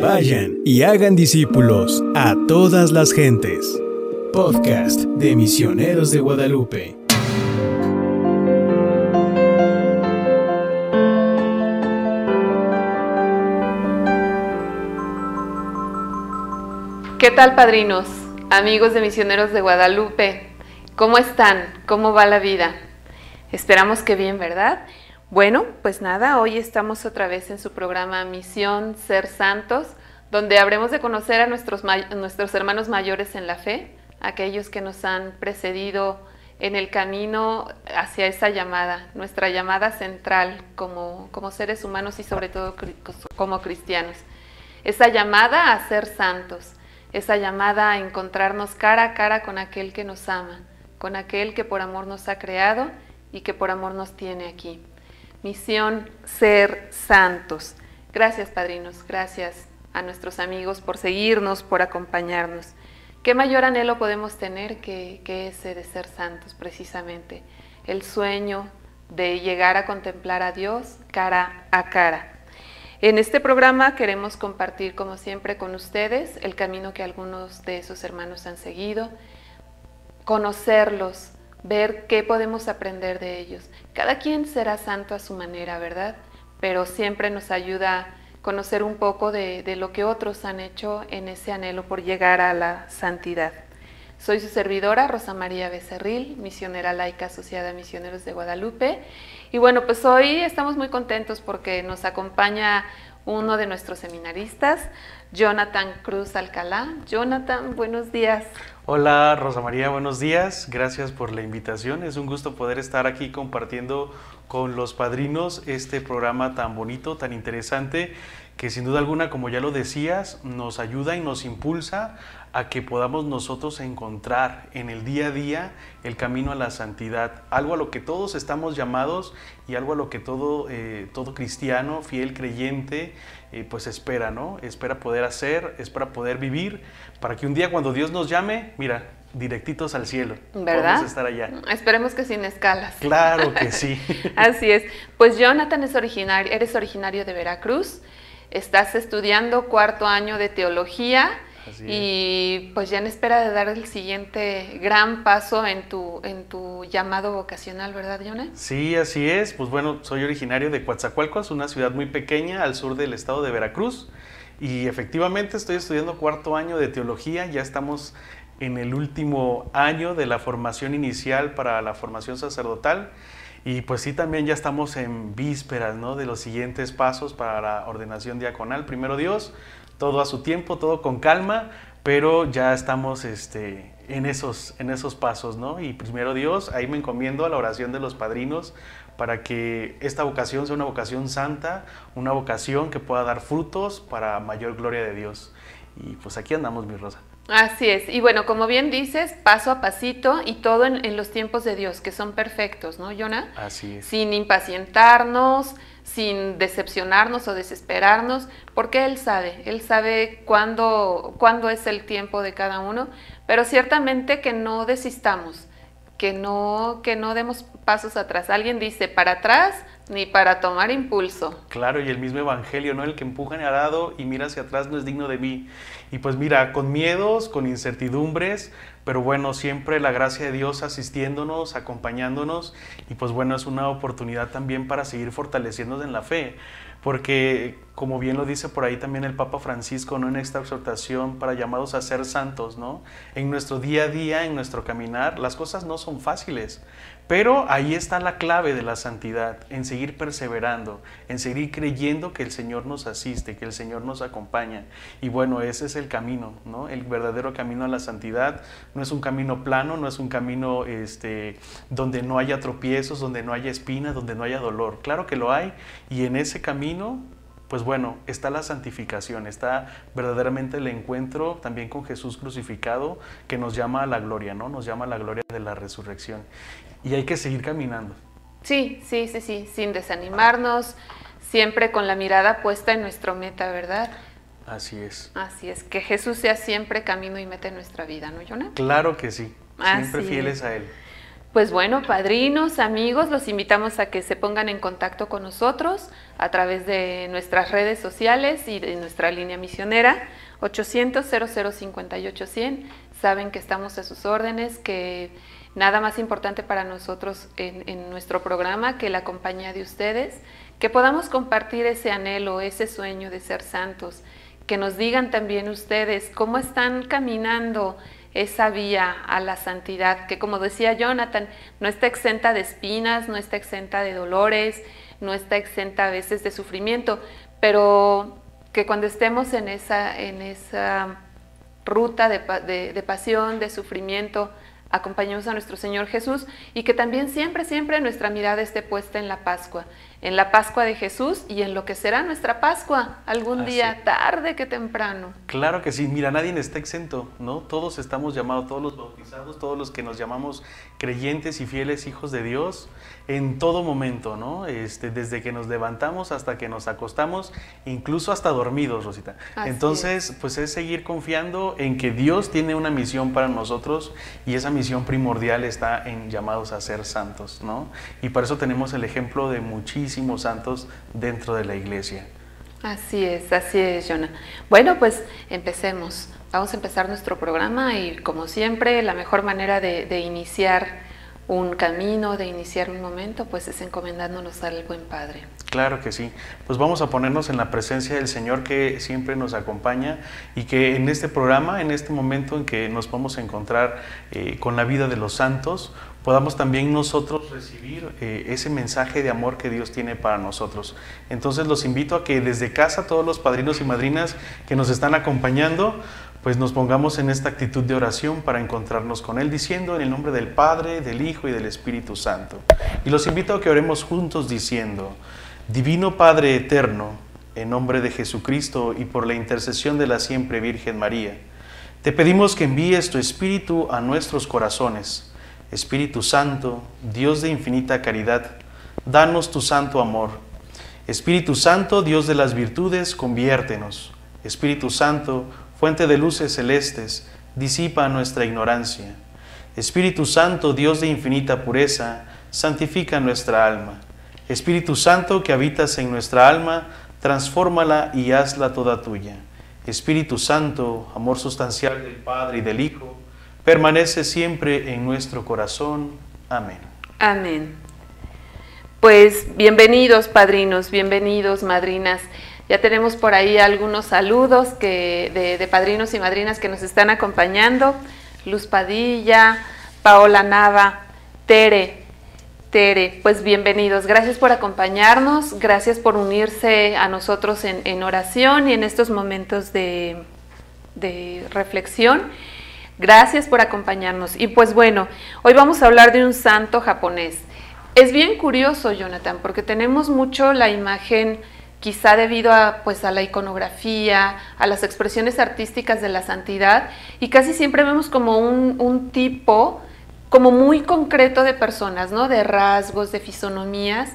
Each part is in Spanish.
Vayan y hagan discípulos a todas las gentes. Podcast de Misioneros de Guadalupe. ¿Qué tal, padrinos? Amigos de Misioneros de Guadalupe, ¿cómo están? ¿Cómo va la vida? Esperamos que bien, ¿verdad? Bueno, pues nada, hoy estamos otra vez en su programa Misión Ser Santos, donde habremos de conocer a nuestros, hermanos mayores en la fe, aquellos que nos han precedido en el camino hacia esa llamada, nuestra llamada central como, como seres humanos y sobre todo como cristianos. Esa llamada a ser santos, esa llamada a encontrarnos cara a cara con aquel que nos ama, con aquel que por amor nos ha creado y que por amor nos tiene aquí. Misión ser santos. Gracias, padrinos. Gracias a nuestros amigos por seguirnos, por acompañarnos. ¿Qué mayor anhelo podemos tener que, ese de ser santos, precisamente? El sueño de llegar a contemplar a Dios cara a cara. En este programa queremos compartir, como siempre, con ustedes el camino que algunos de esos hermanos han seguido, conocerlos, ver qué podemos aprender de ellos. Cada quien será santo a su manera, ¿verdad? Pero siempre nos ayuda a conocer un poco de, lo que otros han hecho en ese anhelo por llegar a la santidad. Soy su servidora, Rosa María Becerril, misionera laica asociada a Misioneros de Guadalupe. Y bueno, pues hoy estamos muy contentos porque nos acompaña uno de nuestros seminaristas, Jonathan Cruz Alcalá. Jonathan, buenos días. Hola Rosa María, buenos días. Gracias por la invitación. Es un gusto poder estar aquí compartiendo con los padrinos este programa tan bonito, tan interesante, que sin duda alguna, como ya lo decías, nos ayuda y nos impulsa a que podamos nosotros encontrar en el día a día el camino a la santidad, algo a lo que todos estamos llamados y algo a lo que todo, eh, todo cristiano, fiel creyente, eh, pues espera, ¿no? Espera poder hacer, espera poder vivir, para que un día cuando Dios nos llame, mira, directitos al cielo. ¿Verdad? A estar allá. Esperemos que sin escalas. Claro que sí. Así es. Pues Jonathan es originario, eres originario de Veracruz, estás estudiando cuarto año de teología y pues ya en espera de dar el siguiente gran paso en tu, en tu llamado vocacional, ¿verdad, Jonah? Sí, así es. Pues bueno, soy originario de Coatzacoalcos, una ciudad muy pequeña al sur del estado de Veracruz. Y efectivamente estoy estudiando cuarto año de teología, ya estamos en el último año de la formación inicial para la formación sacerdotal. Y pues sí, también ya estamos en vísperas ¿no? de los siguientes pasos para la ordenación diaconal. Primero Dios, todo a su tiempo, todo con calma, pero ya estamos este, en, esos, en esos pasos, ¿no? Y primero Dios, ahí me encomiendo a la oración de los padrinos para que esta vocación sea una vocación santa, una vocación que pueda dar frutos para mayor gloria de Dios. Y pues aquí andamos, mi Rosa. Así es. Y bueno, como bien dices, paso a pasito y todo en, en los tiempos de Dios, que son perfectos, ¿no, Jonah? Así es. Sin impacientarnos, sin decepcionarnos o desesperarnos, porque Él sabe, Él sabe cuándo, cuándo es el tiempo de cada uno, pero ciertamente que no desistamos, que no, que no demos pasos atrás. Alguien dice, para atrás ni para tomar impulso. Claro, y el mismo Evangelio, ¿no? El que empuja en arado y mira hacia atrás no es digno de mí. Y pues mira, con miedos, con incertidumbres, pero bueno, siempre la gracia de Dios asistiéndonos, acompañándonos, y pues bueno, es una oportunidad también para seguir fortaleciéndonos en la fe, porque como bien lo dice por ahí también el Papa Francisco, ¿no? En esta exhortación para llamados a ser santos, ¿no? En nuestro día a día, en nuestro caminar, las cosas no son fáciles, pero ahí está la clave de la santidad, en seguir perseverando, en seguir creyendo que el Señor nos asiste, que el Señor nos acompaña. Y bueno, ese es el camino, ¿no? El verdadero camino a la santidad no es un camino plano, no es un camino este, donde no haya tropiezos, donde no haya espinas, donde no haya dolor. Claro que lo hay y en ese camino pues bueno, está la santificación, está verdaderamente el encuentro también con Jesús crucificado que nos llama a la gloria, ¿no? Nos llama a la gloria de la resurrección y hay que seguir caminando. Sí, sí, sí, sí, sin desanimarnos, siempre con la mirada puesta en nuestro meta, ¿verdad? Así es. Así es, que Jesús sea siempre camino y meta en nuestra vida, ¿no, Jonah? Claro que sí, siempre fieles a Él. Pues bueno, padrinos, amigos, los invitamos a que se pongan en contacto con nosotros a través de nuestras redes sociales y de nuestra línea misionera 800 0058 100. Saben que estamos a sus órdenes, que nada más importante para nosotros en nuestro programa que la compañía de ustedes, que podamos compartir ese anhelo, ese sueño de ser santos, que nos digan también ustedes cómo están caminando esa vía a la santidad, que como decía Jonathan, no está exenta de espinas, no está exenta de dolores, no está exenta a veces de sufrimiento, pero que cuando estemos en esa, en esa ruta de, de pasión, de sufrimiento, acompañemos a nuestro Señor Jesús y que también siempre, siempre nuestra mirada esté puesta en la Pascua, en la Pascua de Jesús y en lo que será nuestra Pascua algún día, tarde que temprano. Claro que sí, mira, nadie está exento, ¿no? Todos estamos llamados, todos los bautizados, todos los que nos llamamos creyentes y fieles hijos de Dios, en todo momento, ¿no? Este, desde que nos levantamos hasta que nos acostamos, incluso hasta dormidos, Rosita. Entonces, pues es seguir confiando en que Dios tiene una misión para nosotros y esa misión primordial está en llamados a ser santos, ¿no? Y por eso tenemos el ejemplo de muchísimos santos dentro de la iglesia. Así es, así es, Jonah. Bueno, pues empecemos. Vamos a empezar nuestro programa y como siempre, la mejor manera de, de iniciar un camino, de iniciar un momento, pues es encomendándonos al buen Padre. Claro que sí. Pues vamos a ponernos en la presencia del Señor que siempre nos acompaña y que en este programa, en este momento en que nos vamos a encontrar eh, con la vida de los santos, podamos también nosotros recibir eh, ese mensaje de amor que Dios tiene para nosotros. Entonces los invito a que desde casa todos los padrinos y madrinas que nos están acompañando, pues nos pongamos en esta actitud de oración para encontrarnos con Él, diciendo en el nombre del Padre, del Hijo y del Espíritu Santo. Y los invito a que oremos juntos diciendo, Divino Padre Eterno, en nombre de Jesucristo y por la intercesión de la siempre Virgen María, te pedimos que envíes tu Espíritu a nuestros corazones Espíritu Santo, Dios de infinita caridad, danos tu santo amor. Espíritu Santo, Dios de las virtudes, conviértenos. Espíritu Santo, fuente de luces celestes, disipa nuestra ignorancia. Espíritu Santo, Dios de infinita pureza, santifica nuestra alma. Espíritu Santo, que habitas en nuestra alma, transfórmala y hazla toda tuya. Espíritu Santo, amor sustancial del Padre y del Hijo, permanece siempre en nuestro corazón. Amén. Amén. Pues bienvenidos padrinos, bienvenidos madrinas. Ya tenemos por ahí algunos saludos que, de, padrinos y madrinas que nos están acompañando. Luz Padilla, Paola Nava, Tere, Tere, pues bienvenidos. Gracias por acompañarnos, gracias por unirse a nosotros en, oración y en estos momentos de, de reflexión. Gracias por acompañarnos. Y pues bueno, hoy vamos a hablar de un santo japonés. Es bien curioso, Jonathan, porque tenemos mucho la imagen, quizá debido a, pues, a la iconografía, a las expresiones artísticas de la santidad, y casi siempre vemos como un, tipo como muy concreto de personas, ¿no? De rasgos, de fisonomías.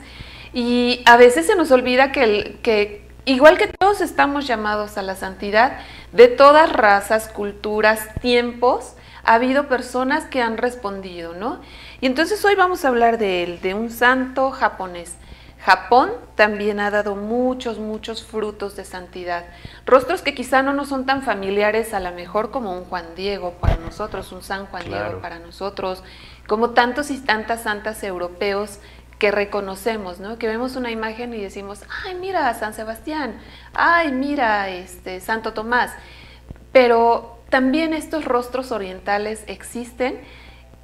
Y a veces se nos olvida que igual que todos estamos llamados a la santidad, de todas razas, culturas, tiempos, ha habido personas que han respondido, ¿no? Y entonces hoy vamos a hablar de él, de un santo japonés. Japón también ha dado muchos, muchos frutos de santidad. Rostros que quizá no nos son tan familiares a lo mejor como un Juan Diego para nosotros, un San Juan Diego para nosotros, como tantos y tantas santas europeos que reconocemos, ¿no? Que vemos una imagen y decimos, ay, mira San Sebastián, ay, mira este Santo Tomás. Pero también estos rostros orientales existen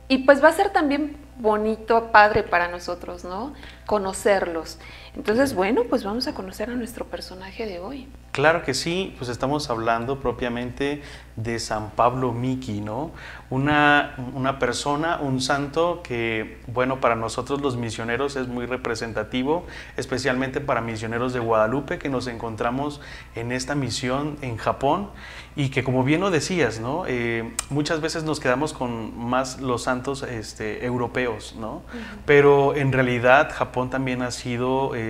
y pues va a ser también bonito, padre para nosotros, ¿no? Conocerlos. Entonces, bueno, pues vamos a conocer a nuestro personaje de hoy. Claro que sí, pues estamos hablando propiamente de San Pablo Miki, ¿no? Una, una, persona, un santo que, bueno, para nosotros los misioneros es muy representativo, especialmente para misioneros de Guadalupe que nos encontramos en esta misión en Japón y que como bien lo decías, ¿no? Eh, muchas veces nos quedamos con más los santos este, europeos, ¿no? Pero en realidad Japón también ha sido eh,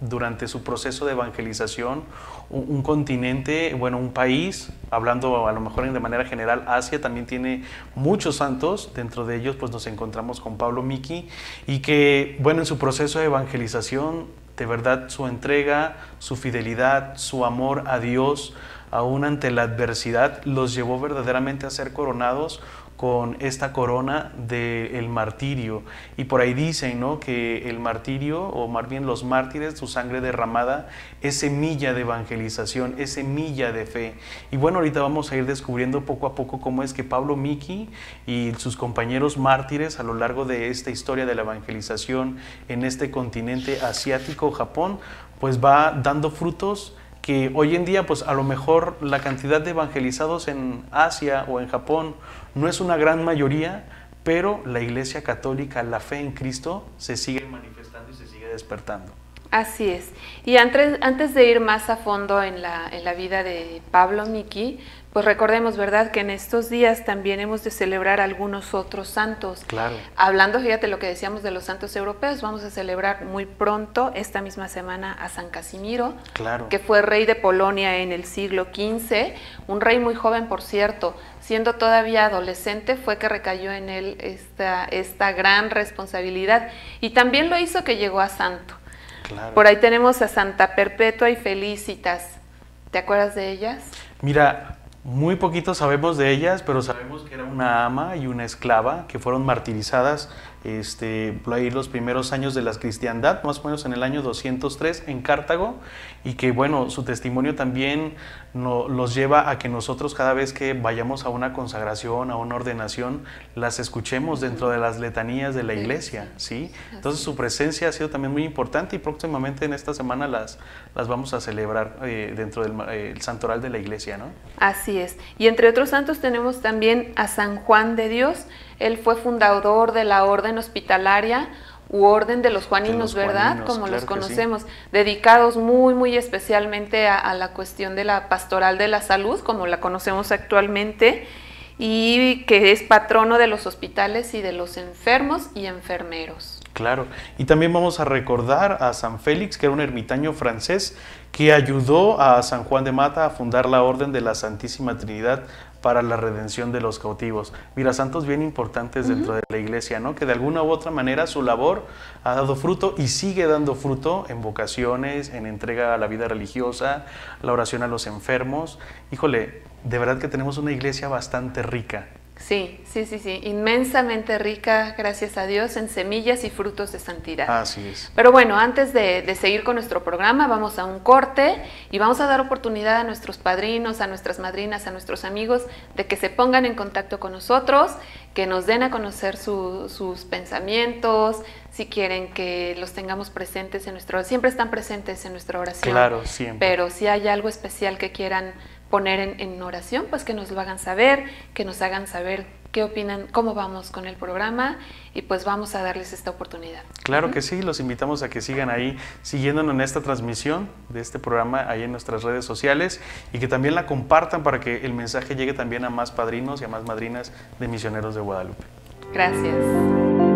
durante su proceso de evangelización un, continente, bueno, un país, hablando a lo mejor de manera general, Asia también tiene muchos santos, dentro de ellos pues nos encontramos con Pablo Miki y que, bueno, en su proceso de evangelización, de verdad su entrega, su fidelidad, su amor a Dios, aún ante la adversidad, los llevó verdaderamente a ser coronados con esta corona del martirio. Y por ahí dicen ¿no? que el martirio, o más bien los mártires, su sangre derramada, es semilla de evangelización, es semilla de fe. Y bueno, ahorita vamos a ir descubriendo poco a poco cómo es que Pablo Miki y sus compañeros mártires a lo largo de esta historia de la evangelización en este continente asiático, Japón, pues va dando frutos que hoy en día pues a lo mejor la cantidad de evangelizados en Asia o en Japón no es una gran mayoría, pero la Iglesia Católica, la fe en Cristo, se sigue manifestando y se sigue despertando. Así es. Y antes, antes de ir más a fondo en la, en la vida de Pablo Miki, pues recordemos, ¿verdad?, que en estos días también hemos de celebrar algunos otros santos. Claro. Hablando, fíjate lo que decíamos de los santos europeos, vamos a celebrar muy pronto, esta misma semana, a San Casimiro, claro. que fue rey de Polonia en el siglo XV, un rey muy joven, por cierto, siendo todavía adolescente, fue que recayó en él esta, esta gran responsabilidad y también lo hizo que llegó a santo. Claro. Por ahí tenemos a Santa Perpetua y Felicitas. ¿Te acuerdas de ellas? Mira, muy poquito sabemos de ellas, pero sabemos que era una ama y una esclava que fueron martirizadas este, por ahí los primeros años de la cristiandad, más o menos en el año 203 en Cartago, y que bueno, su testimonio también nos lleva a que nosotros cada vez que vayamos a una consagración, a una ordenación, las escuchemos dentro de las letanías de la iglesia, ¿sí? Entonces su presencia ha sido también muy importante y próximamente en esta semana las, las vamos a celebrar eh, dentro del eh, santoral de la iglesia, ¿no? Así es. Y entre otros santos tenemos también a San Juan de Dios, él fue fundador de la orden hospitalaria u orden de los juaninos, ¿verdad? Como los conocemos, dedicados muy, muy especialmente a, la cuestión de la pastoral de la salud, como la conocemos actualmente, y que es patrono de los hospitales y de los enfermos y enfermeros. Claro, y también vamos a recordar a San Félix, que era un ermitaño francés que ayudó a San Juan de Mata a fundar la Orden de la Santísima Trinidad para la redención de los cautivos. Mira, santos bien importantes dentro de la iglesia, ¿no? Que de alguna u otra manera su labor ha dado fruto y sigue dando fruto en vocaciones, en entrega a la vida religiosa, la oración a los enfermos. Híjole, de verdad que tenemos una iglesia bastante rica. Sí, sí, sí, sí, inmensamente rica, gracias a Dios, en semillas y frutos de santidad. Así es. Pero bueno, antes de, seguir con nuestro programa, vamos a un corte y vamos a dar oportunidad a nuestros padrinos, a nuestras madrinas, a nuestros amigos, de que se pongan en contacto con nosotros, que nos den a conocer sus pensamientos, si quieren que los tengamos presentes en nuestro, siempre están presentes en nuestra oración. Claro, siempre. Pero si hay algo especial que quieran poner en, oración, pues que nos lo hagan saber, que nos hagan saber qué opinan, cómo vamos con el programa y pues vamos a darles esta oportunidad. Claro que sí, los invitamos a que sigan ahí siguiéndonos en esta transmisión de este programa ahí en nuestras redes sociales y que también la compartan para que el mensaje llegue también a más padrinos y a más madrinas de misioneros de Guadalupe. Gracias.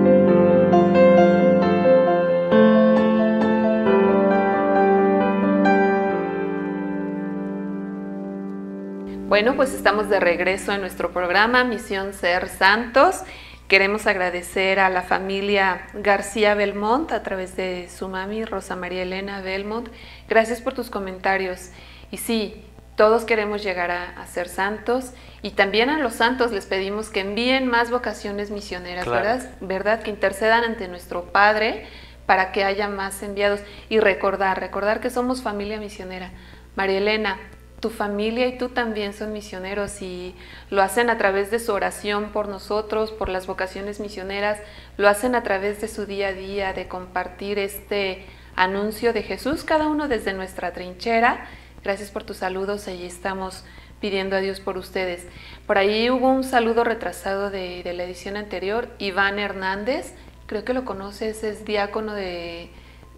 Bueno, pues estamos de regreso en nuestro programa Misión Ser Santos. Queremos agradecer a la familia García Belmont a través de su mami Rosa María Elena Belmont. Gracias por tus comentarios. Y sí, todos queremos llegar a, ser santos y también a los santos les pedimos que envíen más vocaciones misioneras, ¿verdad? ¿verdad? Que intercedan ante nuestro Padre para que haya más enviados y recordar, recordar que somos familia misionera. María Elena, tu familia y tú también son misioneros y lo hacen a través de su oración por nosotros, por las vocaciones misioneras, lo hacen a través de su día a día, de compartir este anuncio de Jesús, cada uno desde nuestra trinchera. Gracias por tus saludos, allí estamos pidiendo a Dios por ustedes. Por ahí hubo un saludo retrasado de, de la edición anterior, Iván Hernández, creo que lo conoces, es diácono de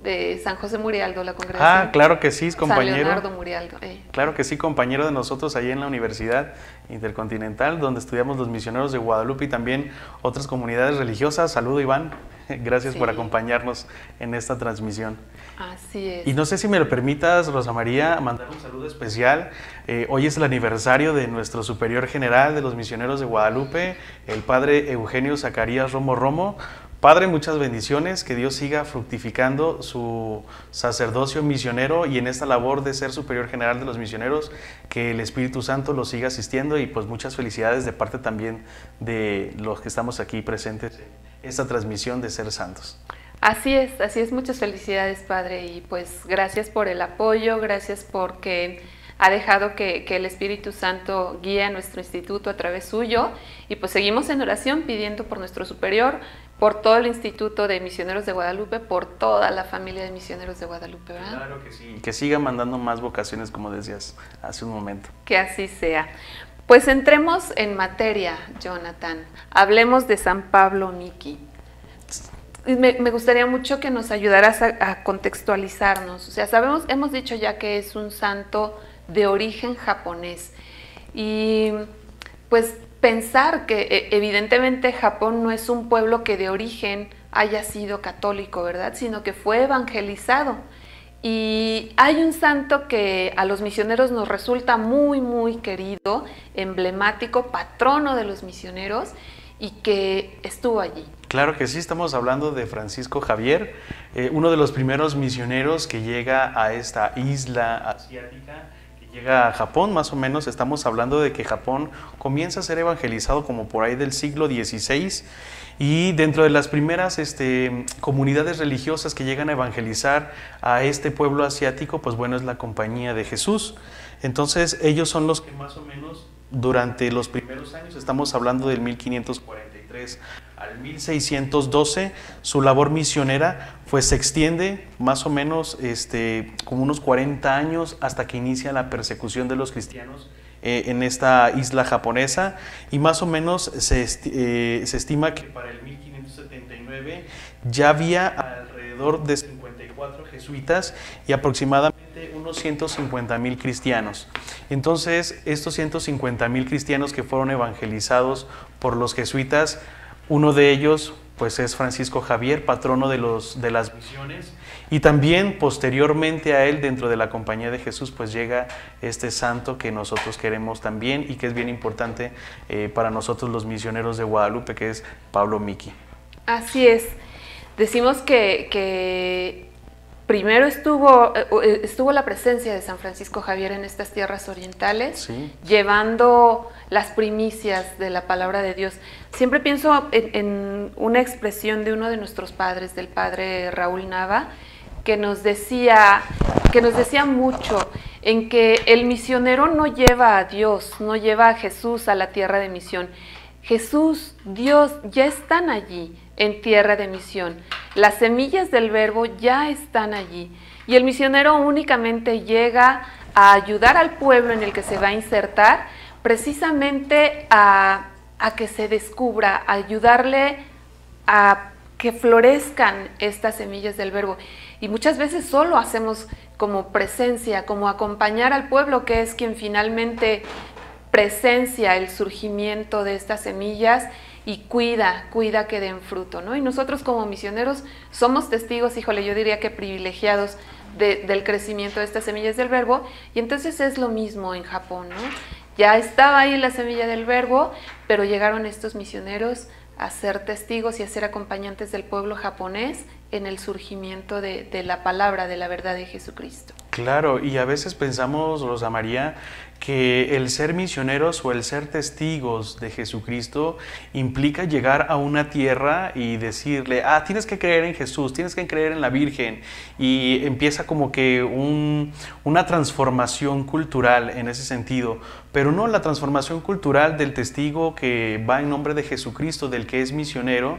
de San José Murialdo, la congregación. Ah, claro que sí, compañero. San Leonardo Murialdo. Eh. Claro que sí, compañero de nosotros ahí en la Universidad Intercontinental, donde estudiamos los misioneros de Guadalupe y también otras comunidades religiosas. Saludo, Iván. Gracias por acompañarnos en esta transmisión. Así es. Y no sé si me lo permitas, Rosa María, mandar un saludo especial. Eh, hoy es el aniversario de nuestro superior general de los misioneros de Guadalupe, el padre Eugenio Zacarías Romo Romo. Padre, muchas bendiciones, que Dios siga fructificando su sacerdocio misionero y en esta labor de ser superior general de los misioneros, que el Espíritu Santo lo siga asistiendo y pues muchas felicidades de parte también de los que estamos aquí presentes en esta transmisión de Ser Santos. Así es, así es, muchas felicidades Padre y pues gracias por el apoyo, gracias porque ha dejado que, que, el Espíritu Santo guíe a nuestro instituto a través suyo y pues seguimos en oración pidiendo por nuestro superior, por todo el Instituto de Misioneros de Guadalupe, por toda la familia de Misioneros de Guadalupe, ¿verdad? Claro que sí. Que siga mandando más vocaciones como decías hace un momento. Que así sea. Pues entremos en materia, Jonathan. Hablemos de San Pablo Miki me, me, gustaría mucho que nos ayudaras a, a, contextualizarnos. O sea, sabemos, hemos dicho ya que es un santo de origen japonés. Y pues pensar que e, evidentemente Japón no es un pueblo que de origen haya sido católico, ¿verdad? Sino que fue evangelizado. Y hay un santo que a los misioneros nos resulta muy, muy querido, emblemático, patrono de los misioneros y que estuvo allí. Claro que sí, estamos hablando de Francisco Javier, eh, uno de los primeros misioneros que llega a esta isla asiática, llega a Japón más o menos. Estamos hablando de que Japón comienza a ser evangelizado como por ahí del siglo XVI y dentro de las primeras este, comunidades religiosas que llegan a evangelizar a este pueblo asiático, pues bueno, es la compañía de Jesús. Entonces ellos son los que más o menos durante los primeros años, estamos hablando del 1543 al 1612, su labor misionera pues se extiende más o menos este, como unos 40 años hasta que inicia la persecución de los cristianos eh, en esta isla japonesa y más o menos se, eh, se estima que para el 1579 ya había alrededor de 54 jesuitas y aproximadamente unos 150 mil cristianos. Entonces, estos 150 mil cristianos que fueron evangelizados por los jesuitas, uno de ellos pues es Francisco Javier, patrono de, los, de las misiones, y también posteriormente a él, dentro de la compañía de Jesús, pues llega este santo que nosotros queremos también y que es bien importante eh, para nosotros los misioneros de Guadalupe, que es Pablo Miki. Así es. Decimos que, que primero estuvo, eh, estuvo la presencia de San Francisco Javier en estas tierras orientales, Sí. llevando las primicias de la palabra de Dios. Siempre pienso en, una expresión de uno de nuestros padres, del padre Raúl Nava, que nos decía, que nos decía mucho en que el misionero no lleva a Dios, no lleva a Jesús a la tierra de misión. Jesús, Dios ya están allí en tierra de misión. Las semillas del verbo ya están allí. Y el misionero únicamente llega a ayudar al pueblo en el que se va a insertar precisamente a, que se descubra, a ayudarle a que florezcan estas semillas del verbo. Y muchas veces solo hacemos como presencia, como acompañar al pueblo, que es quien finalmente presencia el surgimiento de estas semillas y cuida, cuida que den fruto, ¿no? Y nosotros como misioneros somos testigos, híjole, yo diría que privilegiados de, del crecimiento de estas semillas del verbo, y entonces es lo mismo en Japón, ¿no? Ya estaba ahí la semilla del verbo, pero llegaron estos misioneros a ser testigos y a ser acompañantes del pueblo japonés en el surgimiento de, la palabra, de la verdad de Jesucristo. Claro, y a veces pensamos, Rosa María, que el ser misioneros o el ser testigos de Jesucristo implica llegar a una tierra y decirle, ah, tienes que creer en Jesús, tienes que creer en la Virgen, y empieza como que un, una transformación cultural en ese sentido, pero no la transformación cultural del testigo que va en nombre de Jesucristo, del que es misionero,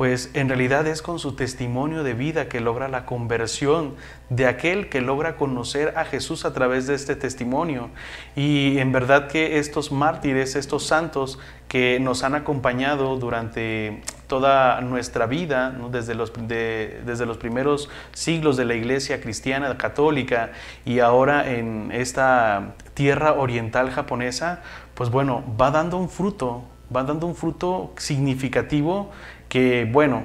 pues en realidad es con su testimonio de vida que logra la conversión de aquel que logra conocer a Jesús a través de este testimonio. Y en verdad que estos mártires, estos santos que nos han acompañado durante toda nuestra vida, desde, los, de, desde los primeros siglos de la iglesia cristiana, católica, y ahora en esta tierra oriental japonesa, pues bueno, va dando un fruto, va dando un fruto significativo que, bueno,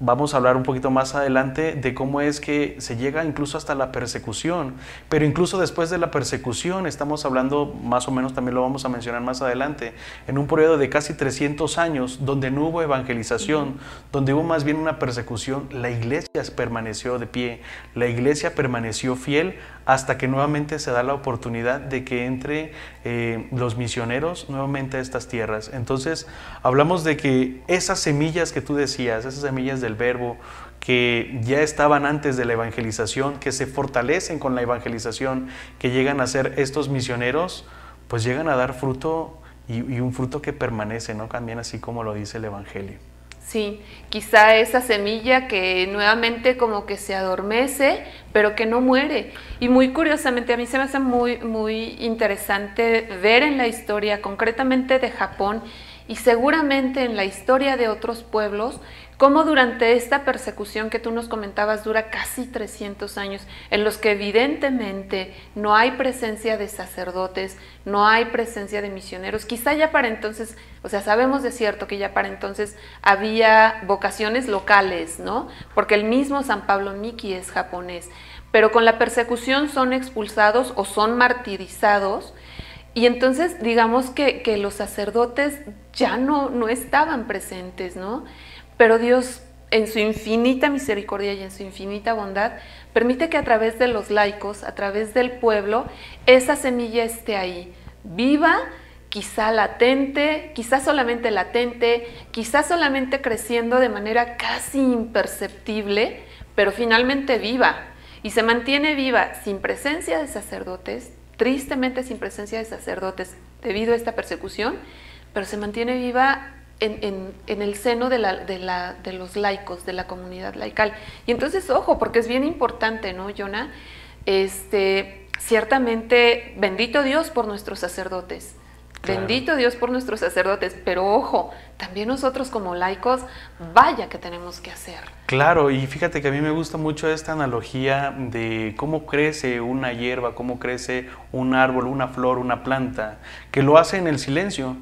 vamos a hablar un poquito más adelante de cómo es que se llega incluso hasta la persecución, pero incluso después de la persecución, estamos hablando más o menos, también lo vamos a mencionar más adelante, en un periodo de casi 300 años donde no hubo evangelización, donde hubo más bien una persecución, la iglesia permaneció de pie, la iglesia permaneció fiel hasta que nuevamente se da la oportunidad de que entre eh, los misioneros nuevamente a estas tierras. Entonces, hablamos de que esas semillas que tú decías, esas semillas del verbo, que ya estaban antes de la evangelización, que se fortalecen con la evangelización, que llegan a ser estos misioneros, pues llegan a dar fruto y, y un fruto que permanece, ¿no? También así como lo dice el Evangelio. Sí, quizá esa semilla que nuevamente como que se adormece, pero que no muere. Y muy curiosamente, a mí se me hace muy, muy interesante ver en la historia, concretamente de Japón, y seguramente en la historia de otros pueblos, cómo durante esta persecución que tú nos comentabas dura casi 300 años, en los que evidentemente no hay presencia de sacerdotes, no hay presencia de misioneros, quizá ya para entonces, o sea, sabemos de cierto que ya para entonces había vocaciones locales, ¿no? Porque el mismo San Pablo Miki es japonés, pero con la persecución son expulsados o son martirizados. Y entonces digamos que, que los sacerdotes ya no, no estaban presentes, ¿no? Pero Dios, en su infinita misericordia y en su infinita bondad, permite que a través de los laicos, a través del pueblo, esa semilla esté ahí, viva, quizá latente, quizá solamente latente, quizá solamente creciendo de manera casi imperceptible, pero finalmente viva. Y se mantiene viva sin presencia de sacerdotes, tristemente sin presencia de sacerdotes debido a esta persecución, pero se mantiene viva en, el seno de, la, de, la, de, los laicos, de la comunidad laical. Y entonces, ojo, porque es bien importante, ¿no, Jonah? Este, ciertamente, bendito Dios por nuestros sacerdotes. Bendito Dios por nuestros sacerdotes, pero ojo, también nosotros como laicos, vaya que tenemos que hacer. Claro, y fíjate que a mí me gusta mucho esta analogía de cómo crece una hierba, cómo crece un árbol, una flor, una planta, que lo hace en el silencio.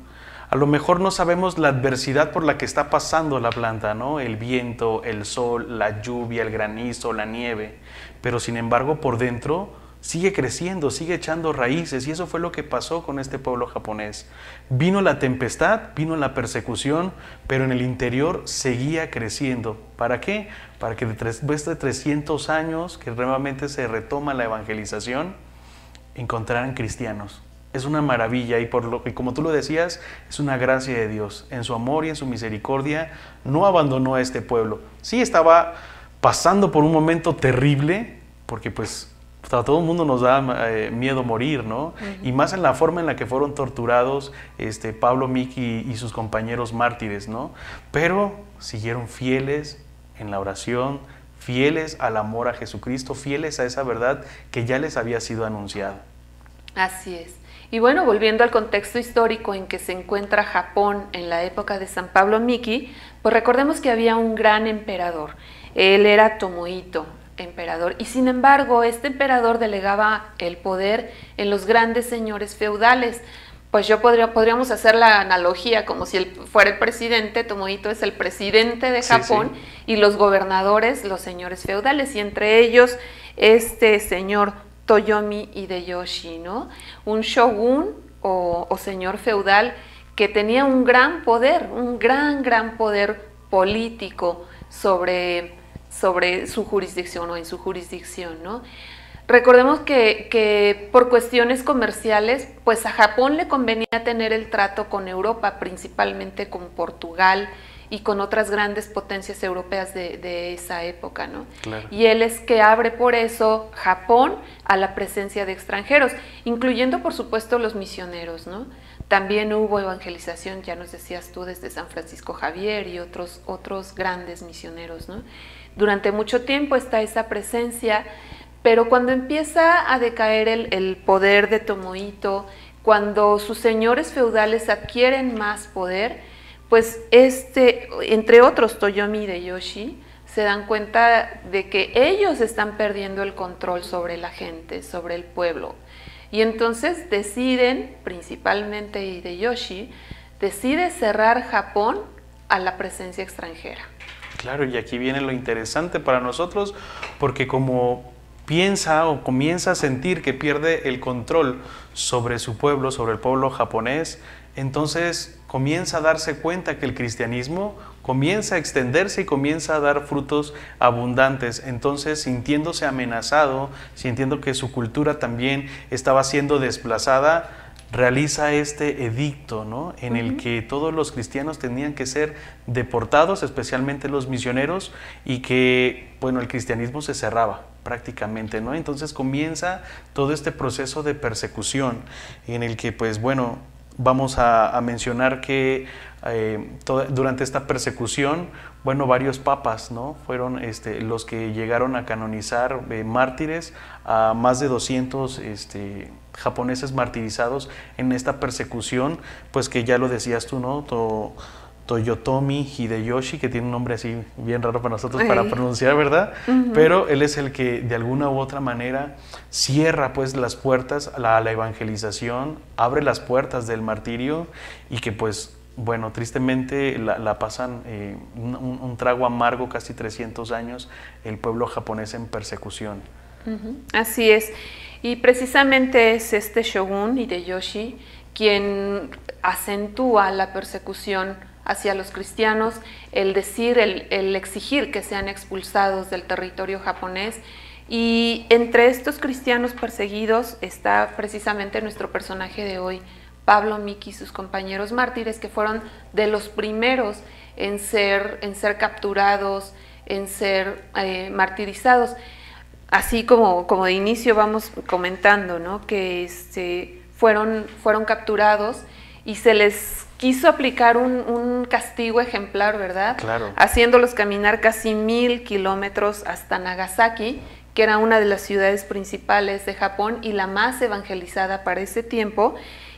A lo mejor no sabemos la adversidad por la que está pasando la planta, ¿no? El viento, el sol, la lluvia, el granizo, la nieve. Pero sin embargo, por dentro sigue creciendo, sigue echando raíces. Y eso fue lo que pasó con este pueblo japonés. Vino la tempestad, vino la persecución, pero en el interior seguía creciendo. ¿Para qué? Para que después de 300 años, que nuevamente se retoma la evangelización, encontraran cristianos es una maravilla y por lo que como tú lo decías, es una gracia de Dios. En su amor y en su misericordia no abandonó a este pueblo. Sí estaba pasando por un momento terrible, porque pues a todo el mundo nos da eh, miedo morir, ¿no? Y más en la forma en la que fueron torturados este, Pablo, Miki y sus compañeros mártires, ¿no? Pero siguieron fieles en la oración, fieles al amor a Jesucristo, fieles a esa verdad que ya les había sido anunciada. Así es. Y bueno, volviendo al contexto histórico en que se encuentra Japón en la época de San Pablo Miki, pues recordemos que había un gran emperador. Él era Tomohito, emperador, y sin embargo este emperador delegaba el poder en los grandes señores feudales. Pues yo podría, podríamos hacer la analogía como si él fuera el presidente, Tomohito es el presidente de Japón y los gobernadores, los señores feudales, y entre ellos este señor Toyomi Hideyoshi, ¿no? Un shogun o, señor feudal que tenía un gran poder, un gran, gran poder político sobre, sobre su jurisdicción o en su jurisdicción, ¿no? Recordemos que, que, por cuestiones comerciales, pues a Japón le convenía tener el trato con Europa, principalmente con Portugal y con otras grandes potencias europeas de, esa época, ¿no? Y él es que abre por eso Japón a la presencia de extranjeros, incluyendo por supuesto los misioneros, ¿no? También hubo evangelización, ya nos decías tú, desde San Francisco Javier y otros, otros grandes misioneros, ¿no? Durante mucho tiempo está esa presencia, pero cuando empieza a decaer el, el poder de Tomohito, cuando sus señores feudales adquieren más poder, pues este, entre otros Toyomi de Yoshi, se dan cuenta de que ellos están perdiendo el control sobre la gente, sobre el pueblo. Y entonces deciden, principalmente Hideyoshi, decide cerrar Japón a la presencia extranjera. Claro, y aquí viene lo interesante para nosotros, porque como piensa o comienza a sentir que pierde el control sobre su pueblo, sobre el pueblo japonés, entonces comienza a darse cuenta que el cristianismo comienza a extenderse y comienza a dar frutos abundantes. Entonces, sintiéndose amenazado, sintiendo que su cultura también estaba siendo desplazada, realiza este edicto, ¿no? En el que todos los cristianos tenían que ser deportados, especialmente los misioneros, y que, bueno, el cristianismo se cerraba prácticamente, ¿no? Entonces comienza todo este proceso de persecución en el que, pues, bueno, vamos a, mencionar que eh, durante esta persecución, bueno, varios papas, ¿no? Fueron este, los que llegaron a canonizar eh, mártires a más de 200 este, japoneses martirizados en esta persecución, pues que ya lo decías tú, ¿no? Toyotomi Hideyoshi, que tiene un nombre así bien raro para nosotros para pronunciar, ¿verdad? Pero él es el que de alguna u otra manera cierra pues las puertas a la, evangelización, abre las puertas del martirio y que pues bueno, tristemente la, pasan eh, un, trago amargo casi 300 años el pueblo japonés en persecución. Así es. Y precisamente es este shogun Hideyoshi quien acentúa la persecución hacia los cristianos, el decir, el, exigir que sean expulsados del territorio japonés. Y entre estos cristianos perseguidos está precisamente nuestro personaje de hoy, Pablo Miki y sus compañeros mártires, que fueron de los primeros en ser, en ser capturados, en ser eh, martirizados así como, como de inicio vamos comentando, ¿no? que este, fueron, fueron capturados y se les quiso aplicar un, castigo ejemplar, ¿verdad? Claro. Haciéndolos caminar casi mil kilómetros hasta Nagasaki, que era una de las ciudades principales de Japón y la más evangelizada para ese tiempo,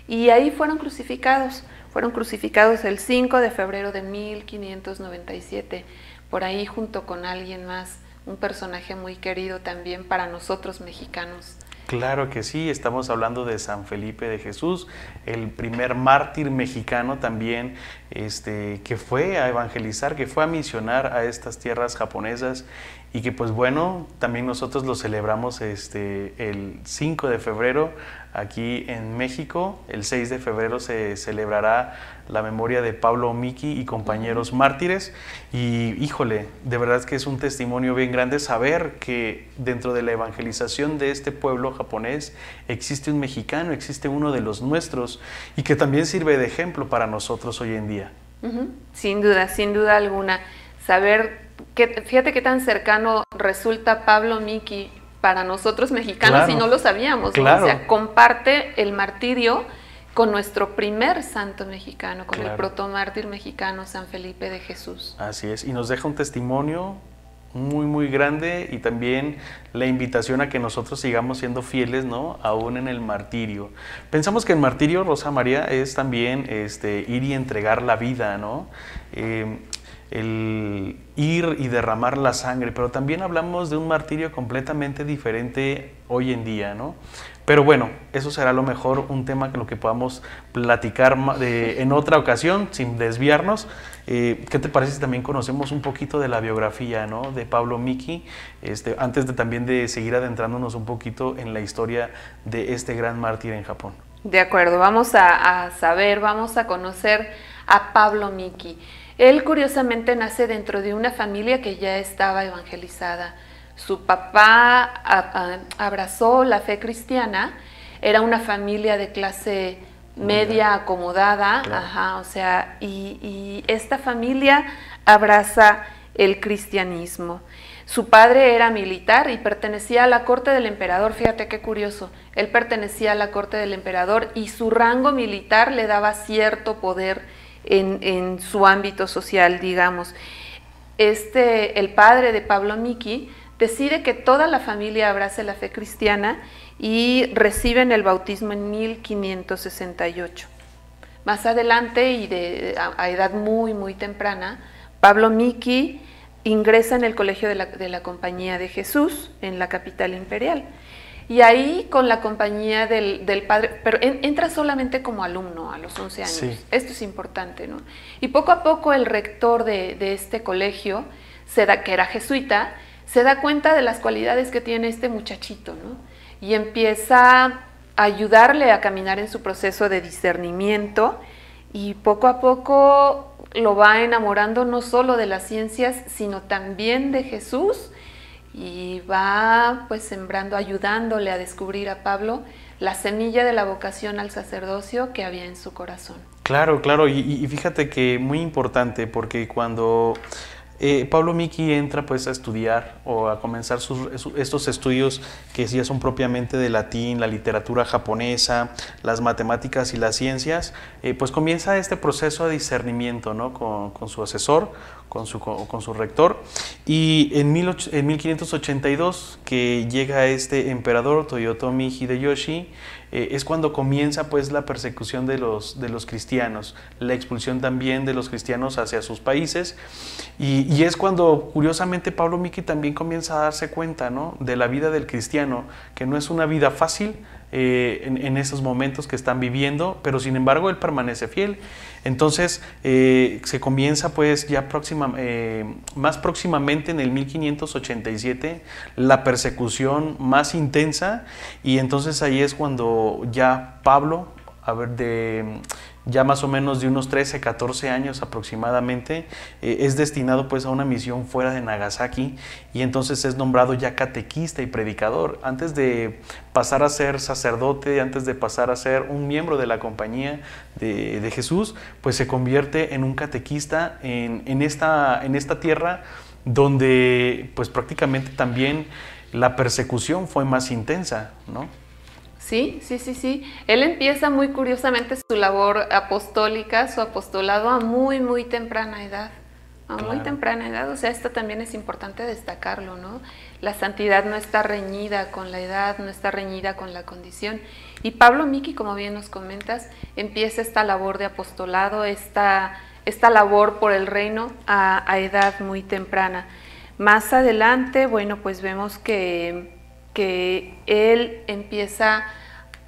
y ahí fueron crucificados. Fueron crucificados el 5 de febrero de 1597, por ahí junto con alguien más un personaje muy querido también para nosotros mexicanos. Claro que sí, estamos hablando de San Felipe de Jesús, el primer mártir mexicano también este, que fue a evangelizar, que fue a misionar a estas tierras japonesas y que pues bueno, también nosotros lo celebramos este, el 5 de febrero aquí en México. El 6 de febrero se celebrará la memoria de Pablo Miki y compañeros mártires. Y híjole, de verdad es que es un testimonio bien grande saber que dentro de la evangelización de este pueblo japonés existe un mexicano, existe uno de los nuestros y que también sirve de ejemplo para nosotros hoy en día. Sin duda, sin duda alguna. Saber que, fíjate qué tan cercano resulta Pablo Miki para nosotros mexicanos y no lo sabíamos. O sea, comparte el martirio con nuestro primer santo mexicano, con el protomártir mexicano San Felipe de Jesús. Así es, y nos deja un testimonio muy, muy grande y también la invitación a que nosotros sigamos siendo fieles, ¿no? Aún en el martirio. Pensamos que el martirio, Rosa María, es también este, ir y entregar la vida, ¿no? Eh, el ir y derramar la sangre, pero también hablamos de un martirio completamente diferente hoy en día, ¿no? Pero bueno, eso será lo mejor un tema que lo que podamos platicar en otra ocasión, sin desviarnos. Eh, ¿Qué te parece si también conocemos un poquito de la biografía ¿no? de Pablo Miki, este, antes de también de seguir adentrándonos un poquito en la historia de este gran mártir en Japón? De acuerdo, vamos a, a saber, vamos a conocer a Pablo Miki. Él curiosamente nace dentro de una familia que ya estaba evangelizada. Su papá abrazó la fe cristiana, era una familia de clase media acomodada, o sea, y, esta familia abraza el cristianismo. Su padre era militar y pertenecía a la corte del emperador, fíjate qué curioso, él pertenecía a la corte del emperador y su rango militar le daba cierto poder en, su ámbito social, digamos. Este, el padre de Pablo Miki decide que toda la familia abrace la fe cristiana y reciben el bautismo en 1568. Más adelante y de, a, edad muy, muy temprana, Pablo Miki ingresa en el colegio de la, de la Compañía de Jesús en la capital imperial. Y ahí con la compañía del, padre, pero entra solamente como alumno a los 11 años. Esto es importante, ¿no? Y poco a poco el rector de, este colegio se da, que era jesuita, se da cuenta de las cualidades que tiene este muchachito, ¿no? Y empieza a ayudarle a caminar en su proceso de discernimiento y poco a poco lo va enamorando no solo de las ciencias, sino también de Jesús y va pues sembrando, ayudándole a descubrir a Pablo la semilla de la vocación al sacerdocio que había en su corazón. Claro, claro, y, fíjate que muy importante porque cuando eh, Pablo Miki entra pues a estudiar o a comenzar estos estudios que ya son propiamente de latín, la literatura japonesa, las matemáticas y las ciencias, eh, pues comienza este proceso de discernimiento ¿no? con su asesor, con su, con su rector. Y en, en 1582, que llega este emperador Toyotomi Hideyoshi, eh, es cuando comienza pues la persecución de los, de los cristianos, la expulsión también de los cristianos hacia sus países. Y, y es cuando, curiosamente, Pablo Miki también comienza a darse cuenta ¿no? de la vida del cristiano, que no es una vida fácil, eh, en, esos momentos que están viviendo, pero sin embargo él permanece fiel. Entonces eh, se comienza pues ya próxima, eh, más próximamente en el 1587 la persecución más intensa. Y entonces ahí es cuando ya Pablo, a ver, de ya más o menos de unos 13, 14 años aproximadamente, eh, es destinado pues a una misión fuera de Nagasaki y entonces es nombrado ya catequista y predicador. Antes de pasar a ser sacerdote, antes de pasar a ser un miembro de la compañía de, Jesús, pues se convierte en un catequista en, en, esta, en esta tierra donde pues prácticamente también la persecución fue más intensa, ¿no? Sí, sí, sí, sí. Él empieza muy curiosamente su labor apostólica, su apostolado a muy, muy temprana edad. A muy temprana edad, o sea, esto también es importante destacarlo, ¿no? La santidad no está reñida con la edad, no está reñida con la condición. Y Pablo Miki, como bien nos comentas, empieza esta labor de apostolado, esta, esta labor por el reino a, a edad muy temprana. Más adelante, bueno, pues vemos que que él empieza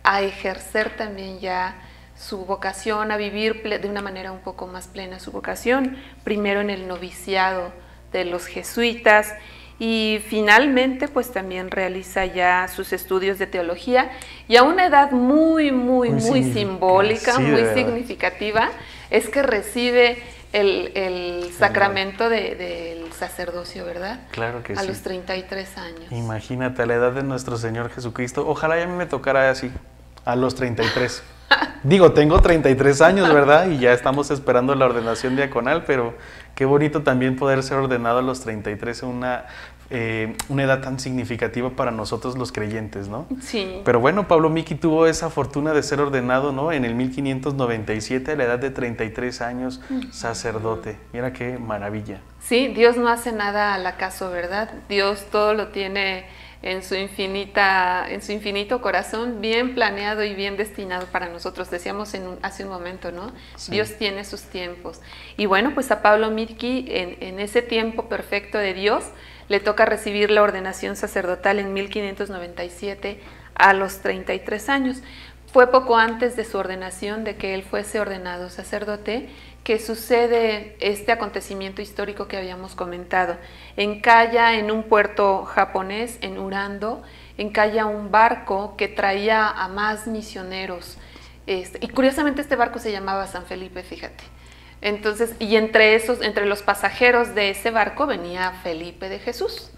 a ejercer también ya su vocación, a vivir de una manera un poco más plena su vocación, primero en el noviciado de los jesuitas y finalmente pues también realiza ya sus estudios de teología y a una edad muy, muy, muy, simbólica, muy significativa, es que recibe el, sacramento del sacerdocio, ¿verdad? Claro que sí. A los 33 años. Imagínate, a la edad de nuestro Señor Jesucristo. Ojalá ya a mí me tocara así, a los 33. Digo, tengo 33 años, ¿verdad? Y ya estamos esperando la ordenación diaconal, pero qué bonito también poder ser ordenado a los 33 en una eh, una edad tan significativa para nosotros los creyentes, ¿no? Sí. Pero bueno, Pablo Miki tuvo esa fortuna de ser ordenado, ¿no? En el 1597, a la edad de 33 años, sacerdote. Mira qué maravilla. Sí, Dios no hace nada al acaso, ¿verdad? Dios todo lo tiene en su infinita, en su infinito corazón, bien planeado y bien destinado para nosotros. Decíamos en hace un momento, ¿no? Dios tiene sus tiempos. Y bueno, pues a Pablo Miki, en, en ese tiempo perfecto de Dios, le toca recibir la ordenación sacerdotal en 1597 a los 33 años. Fue poco antes de su ordenación, de que él fuese ordenado sacerdote, que sucede este acontecimiento histórico que habíamos comentado. Encalla en un puerto japonés, en Urando, encalla un barco que traía a más misioneros. Este, y curiosamente este barco se llamaba San Felipe, fíjate. Entonces, y entre esos, entre los pasajeros de ese barco venía Felipe de Jesús.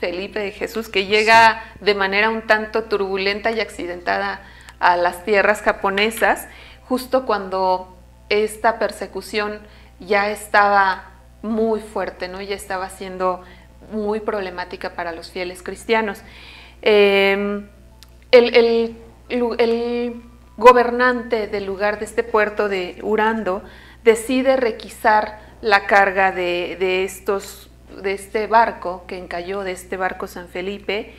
Felipe de Jesús, que llega de manera un tanto turbulenta y accidentada a las tierras japonesas, justo cuando esta persecución ya estaba muy fuerte, ¿no? Ya estaba siendo muy problemática para los fieles cristianos. Em, el, el gobernante del lugar de este puerto de Urando decide requisar la carga de, estos, de este barco que encalló, de este barco San Felipe.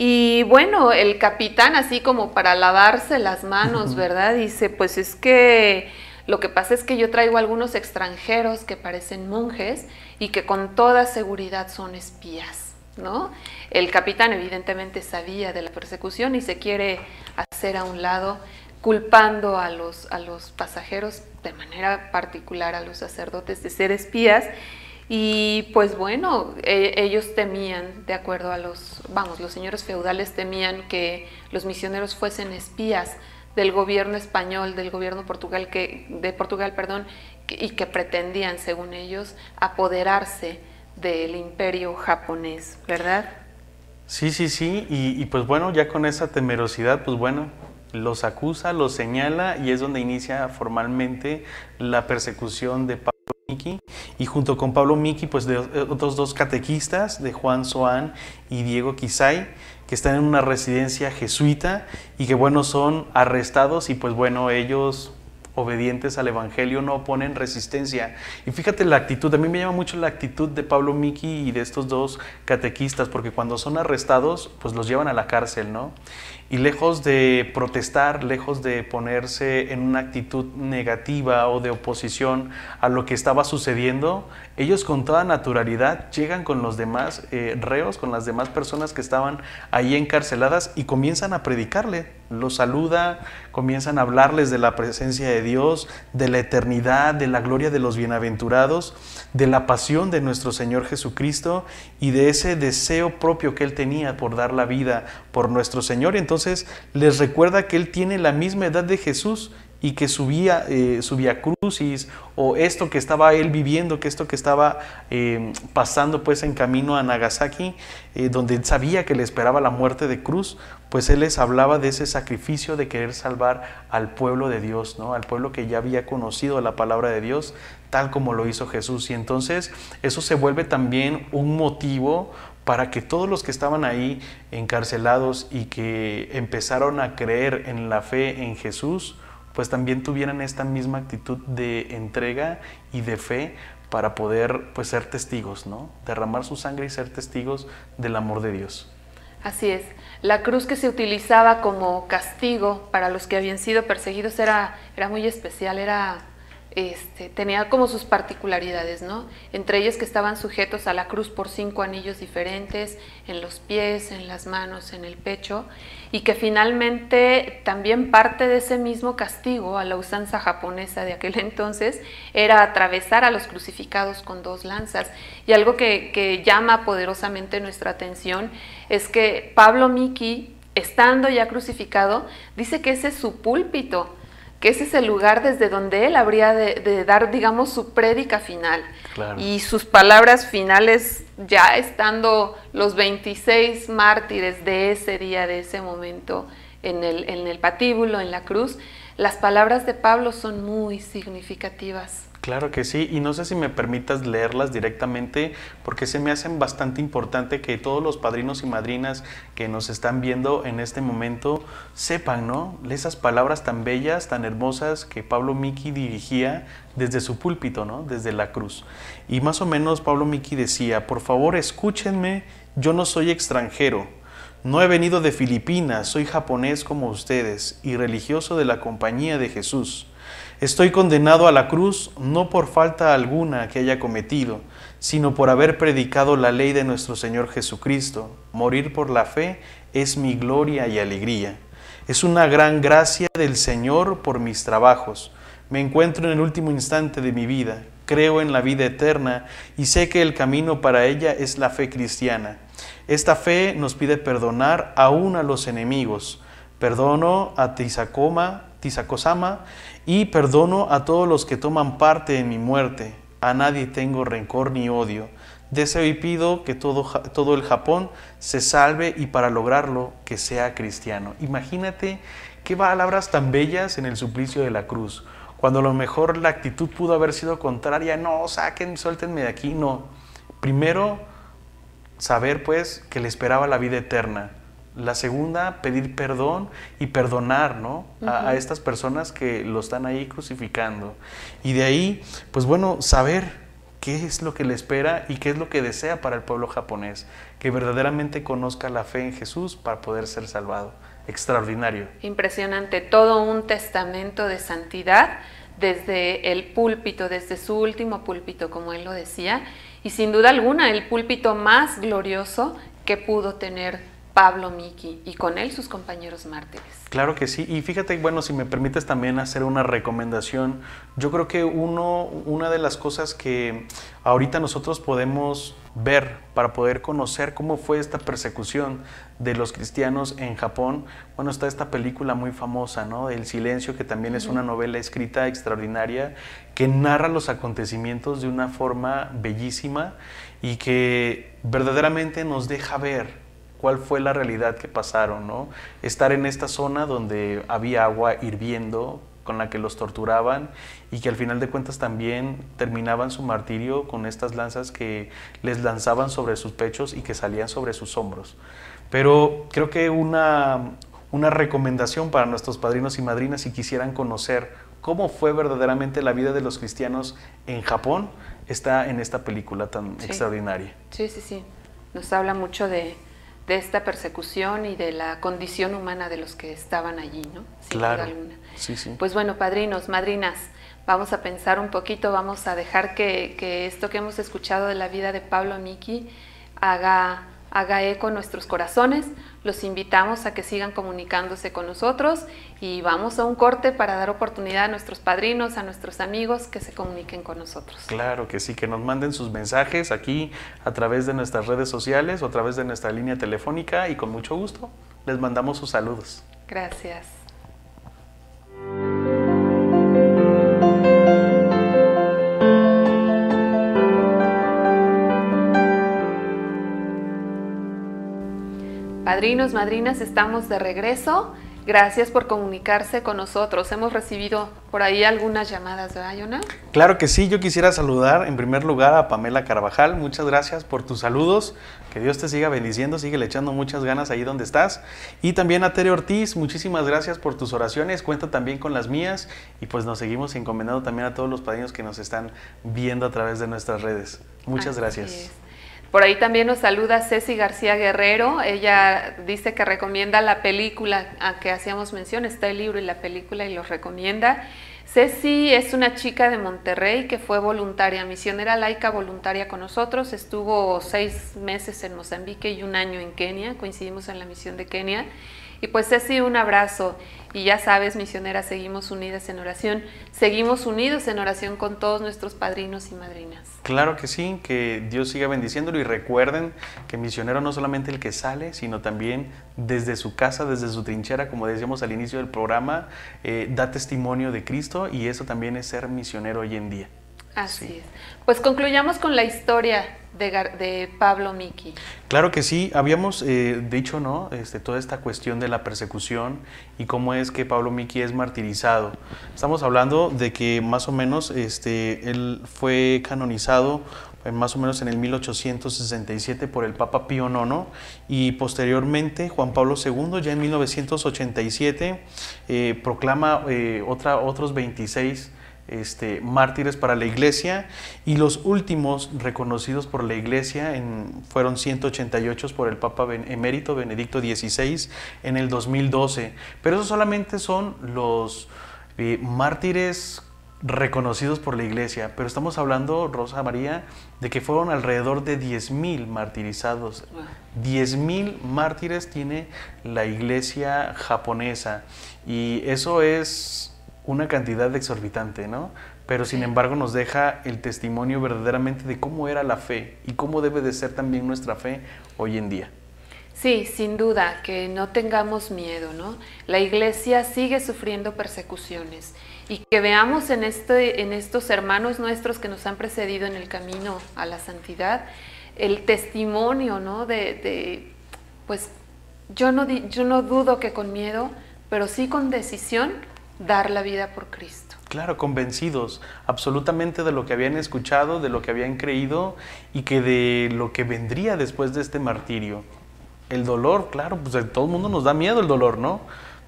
Y bueno, el capitán, así como para lavarse las manos, ¿verdad? Dice, pues es que lo que pasa es que yo traigo algunos extranjeros que parecen monjes y que con toda seguridad son espías, ¿no? El capitán evidentemente sabía de la persecución y se quiere hacer a un lado culpando a los, a los pasajeros, de manera particular a los sacerdotes, de ser espías. Y pues bueno, e, ellos temían, de acuerdo a los, vamos, los señores feudales temían que los misioneros fuesen espías del gobierno español, del gobierno Portugal que, de Portugal, perdón, y que pretendían, según ellos, apoderarse del imperio japonés, ¿verdad? Sí, sí, sí, y, y, pues bueno, ya con esa temerosidad, pues bueno, los acusa, los señala y es donde inicia formalmente la persecución de Pablo Miki y junto con Pablo Miki, pues de otros dos catequistas, de Juan Soán y Diego Quisay, que están en una residencia jesuita y que bueno, son arrestados y pues bueno, ellos obedientes al Evangelio no oponen resistencia. Y fíjate la actitud, a mí me llama mucho la actitud de Pablo Miki y de estos dos catequistas, porque cuando son arrestados, pues los llevan a la cárcel, ¿no? Y lejos de protestar, lejos de ponerse en una actitud negativa o de oposición a lo que estaba sucediendo, ellos con toda naturalidad llegan con los demás eh, reos, con las demás personas que estaban ahí encarceladas y comienzan a predicarle. Los saluda, comienzan a hablarles de la presencia de Dios, de la eternidad, de la gloria de los bienaventurados, de la pasión de nuestro Señor Jesucristo y de ese deseo propio que Él tenía por dar la vida por nuestro Señor. Entonces les recuerda que Él tiene la misma edad de Jesús y que subía, eh, subía crucis o esto que estaba él viviendo, que esto que estaba eh, pasando pues en camino a Nagasaki, eh, donde él sabía que le esperaba la muerte de cruz, pues él les hablaba de ese sacrificio de querer salvar al pueblo de Dios, ¿no? al pueblo que ya había conocido la palabra de Dios, tal como lo hizo Jesús. Y entonces eso se vuelve también un motivo para que todos los que estaban ahí encarcelados y que empezaron a creer en la fe en Jesús, pues también tuvieran esta misma actitud de entrega y de fe para poder pues ser testigos, ¿no? Derramar su sangre y ser testigos del amor de Dios. Así es. La cruz que se utilizaba como castigo para los que habían sido perseguidos era, era muy especial, era este, tenía como sus particularidades, ¿no? Entre ellas que estaban sujetos a la cruz por cinco anillos diferentes, en los pies, en las manos, en el pecho, y que finalmente también parte de ese mismo castigo a la usanza japonesa de aquel entonces era atravesar a los crucificados con dos lanzas. Y algo que, llama poderosamente nuestra atención es que Pablo Miki, estando ya crucificado, dice que ese es su púlpito que ese es el lugar desde donde él habría de, dar, digamos, su prédica final. Y sus palabras finales, ya estando los 26 mártires de ese día, de ese momento, en el, en el patíbulo, en la cruz, las palabras de Pablo son muy significativas. Claro que sí, y no sé si me permitas leerlas directamente porque se me hacen bastante importante que todos los padrinos y madrinas que nos están viendo en este momento sepan, ¿no? Esas palabras tan bellas, tan hermosas que Pablo Miki dirigía desde su púlpito, ¿no? Desde la cruz. Y más o menos Pablo Miki decía, por favor escúchenme, yo no soy extranjero, no he venido de Filipinas, soy japonés como ustedes y religioso de la compañía de Jesús. Estoy condenado a la cruz no por falta alguna que haya cometido, sino por haber predicado la ley de nuestro Señor Jesucristo. Morir por la fe es mi gloria y alegría. Es una gran gracia del Señor por mis trabajos. Me encuentro en el último instante de mi vida. Creo en la vida eterna y sé que el camino para ella es la fe cristiana. Esta fe nos pide perdonar aún a los enemigos. Perdono a Tisakoma, Tisakosama y perdono a todos los que toman parte en mi muerte. A nadie tengo rencor ni odio. Deseo y pido que todo, todo el Japón se salve y para lograrlo que sea cristiano. Imagínate qué palabras tan bellas en el suplicio de la cruz. Cuando a lo mejor la actitud pudo haber sido contraria, no, saquen, suéltenme de aquí, no. Primero, saber pues que le esperaba la vida eterna. La segunda, pedir perdón y perdonar ¿no? a, estas personas que lo están ahí crucificando. Y de ahí, pues bueno, saber qué es lo que le espera y qué es lo que desea para el pueblo japonés, que verdaderamente conozca la fe en Jesús para poder ser salvado. Extraordinario. Impresionante, todo un testamento de santidad desde el púlpito, desde su último púlpito, como él lo decía, y sin duda alguna el púlpito más glorioso que pudo tener Pablo Miki y con él sus compañeros mártires. Claro que sí. Y fíjate, bueno, si me permites también hacer una recomendación, yo creo que uno, una de las cosas que ahorita nosotros podemos ver para poder conocer cómo fue esta persecución de los cristianos en Japón, bueno, está esta película muy famosa, ¿no? El Silencio, que también es una novela escrita extraordinaria, que narra los acontecimientos de una forma bellísima y que verdaderamente nos deja ver cuál fue la realidad que pasaron, ¿no? Estar en esta zona donde había agua hirviendo con la que los torturaban y que al final de cuentas también terminaban su martirio con estas lanzas que les lanzaban sobre sus pechos y que salían sobre sus hombros. Pero creo que una, una recomendación para nuestros padrinos y madrinas si quisieran conocer cómo fue verdaderamente la vida de los cristianos en Japón está en esta película tan extraordinaria. Sí, sí, sí. Nos habla mucho de, de esta persecución y de la condición humana de los que estaban allí, ¿no? Sin claro. Sí, sí. Pues bueno, padrinos, madrinas, vamos a pensar un poquito, vamos a dejar que, que esto que hemos escuchado de la vida de Pablo Miki haga haga eco en nuestros corazones. Los invitamos a que sigan comunicándose con nosotros y vamos a un corte para dar oportunidad a nuestros padrinos, a nuestros amigos que se comuniquen con nosotros. Claro que sí, que nos manden sus mensajes aquí a través de nuestras redes sociales o a través de nuestra línea telefónica y con mucho gusto les mandamos sus saludos. Gracias. Padrinos, madrinas, estamos de regreso. Gracias por comunicarse con nosotros. Hemos recibido por ahí algunas llamadas, ¿verdad, Yona? Claro que sí. Yo quisiera saludar en primer lugar a Pamela Carvajal. Muchas gracias por tus saludos. Que Dios te siga bendiciendo. Sigue echando muchas ganas ahí donde estás. Y también a Tere Ortiz. Muchísimas gracias por tus oraciones. Cuenta también con las mías. Y pues nos seguimos encomendando también a todos los padrinos que nos están viendo a través de nuestras redes. Muchas gracias. Por ahí también nos saluda Ceci García Guerrero. Ella dice que recomienda la película a que hacíamos mención. Está el libro y la película y los recomienda. Ceci es una chica de Monterrey que fue voluntaria, misionera laica voluntaria con nosotros. Estuvo seis meses en Mozambique y un año en Kenia. Coincidimos en la misión de Kenia. Y pues Ceci, un abrazo. Y ya sabes, misioneras, seguimos unidas en oración. Seguimos unidos en oración con todos nuestros padrinos y madrinas. Claro que sí, que Dios siga bendiciéndolo y recuerden que misionero no solamente el que sale, sino también desde su casa, desde su trinchera, como decíamos al inicio del programa, eh, da testimonio de Cristo y eso también es ser misionero hoy en día. Así es. Pues concluyamos con la historia de, Pablo Miki. Claro que sí, habíamos eh, dicho, ¿no? Este, toda esta cuestión de la persecución y cómo es que Pablo Miki es martirizado. Estamos hablando de que más o menos este, él fue canonizado más o menos en el 1867 por el Papa Pío IX y posteriormente Juan Pablo II ya en 1987 eh, proclama eh, otra, otros 26 este, mártires para la iglesia y los últimos reconocidos por la iglesia en, fueron 188 por el Papa emérito Benedicto XVI en el 2012. Pero esos solamente son los eh, mártires reconocidos por la iglesia, pero estamos hablando, Rosa María, de que fueron alrededor de 10.000 martirizados. 10.000 mártires tiene la iglesia japonesa y eso es una cantidad exorbitante, ¿no? Pero sin embargo nos deja el testimonio verdaderamente de cómo era la fe y cómo debe de ser también nuestra fe hoy en día. Sí, sin duda, que no tengamos miedo, ¿no? La iglesia sigue sufriendo persecuciones y que veamos en, este, en estos hermanos nuestros que nos han precedido en el camino a la santidad el testimonio, ¿no? De, de pues yo no, yo no dudo que con miedo, pero sí con decisión dar la vida por Cristo. Claro, convencidos absolutamente de lo que habían escuchado, de lo que habían creído y que de lo que vendría después de este martirio. El dolor, claro, pues a todo el mundo nos da miedo el dolor, ¿no?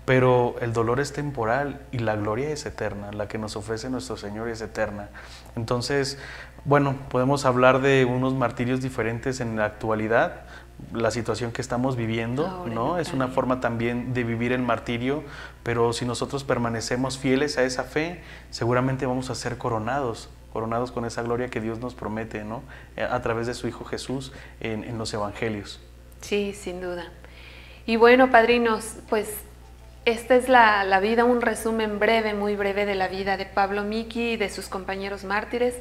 Pero el dolor es temporal y la gloria es eterna, la que nos ofrece nuestro Señor es eterna. Entonces, bueno, podemos hablar de unos martirios diferentes en la actualidad, la situación que estamos viviendo, ¿no? Es una forma también de vivir el martirio, pero si nosotros permanecemos fieles a esa fe, seguramente vamos a ser coronados, coronados con esa gloria que Dios nos promete, ¿no? Eh, a través de su Hijo Jesús en, en los Evangelios. Sí, sin duda. Y bueno, padrinos, pues esta es la, la, vida, un resumen breve, muy breve de la vida de Pablo Miki y de sus compañeros mártires.